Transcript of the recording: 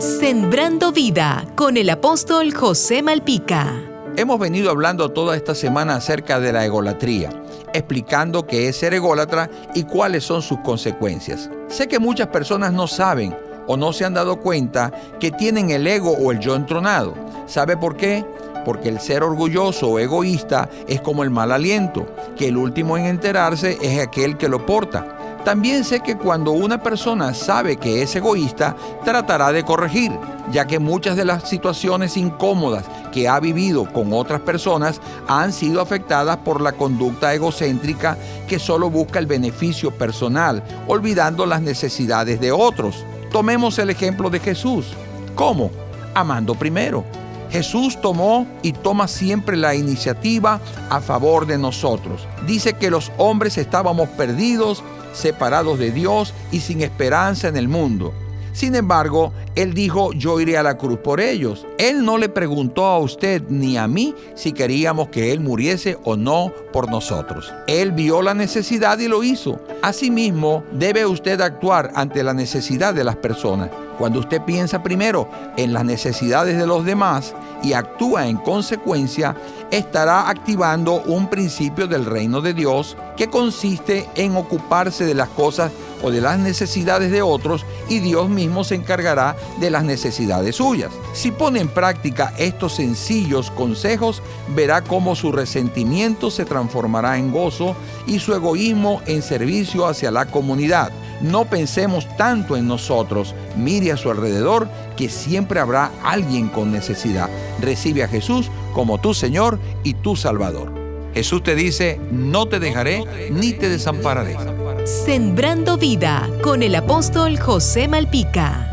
Sembrando vida con el apóstol José Malpica. Hemos venido hablando toda esta semana acerca de la egolatría, explicando qué es ser ególatra y cuáles son sus consecuencias. Sé que muchas personas no saben o no se han dado cuenta que tienen el ego o el yo entronado. ¿Sabe por qué? Porque el ser orgulloso o egoísta es como el mal aliento, que el último en enterarse es aquel que lo porta. También sé que cuando una persona sabe que es egoísta, tratará de corregir, ya que muchas de las situaciones incómodas que ha vivido con otras personas han sido afectadas por la conducta egocéntrica que solo busca el beneficio personal, olvidando las necesidades de otros. Tomemos el ejemplo de Jesús. ¿Cómo? Amando primero. Jesús tomó y toma siempre la iniciativa a favor de nosotros. Dice que los hombres estábamos perdidos, separados de Dios y sin esperanza en el mundo. Sin embargo, Él dijo, yo iré a la cruz por ellos. Él no le preguntó a usted ni a mí si queríamos que Él muriese o no por nosotros. Él vio la necesidad y lo hizo. Asimismo, debe usted actuar ante la necesidad de las personas. Cuando usted piensa primero en las necesidades de los demás y actúa en consecuencia, estará activando un principio del reino de Dios que consiste en ocuparse de las cosas o de las necesidades de otros y Dios mismo se encargará de las necesidades suyas. Si pone en práctica estos sencillos consejos, verá cómo su resentimiento se transformará en gozo y su egoísmo en servicio hacia la comunidad. No pensemos tanto en nosotros, mire a su alrededor que siempre habrá alguien con necesidad. Recibe a Jesús como tu Señor y tu Salvador. Jesús te dice, no te dejaré ni te desampararé. Sembrando vida con el apóstol José Malpica.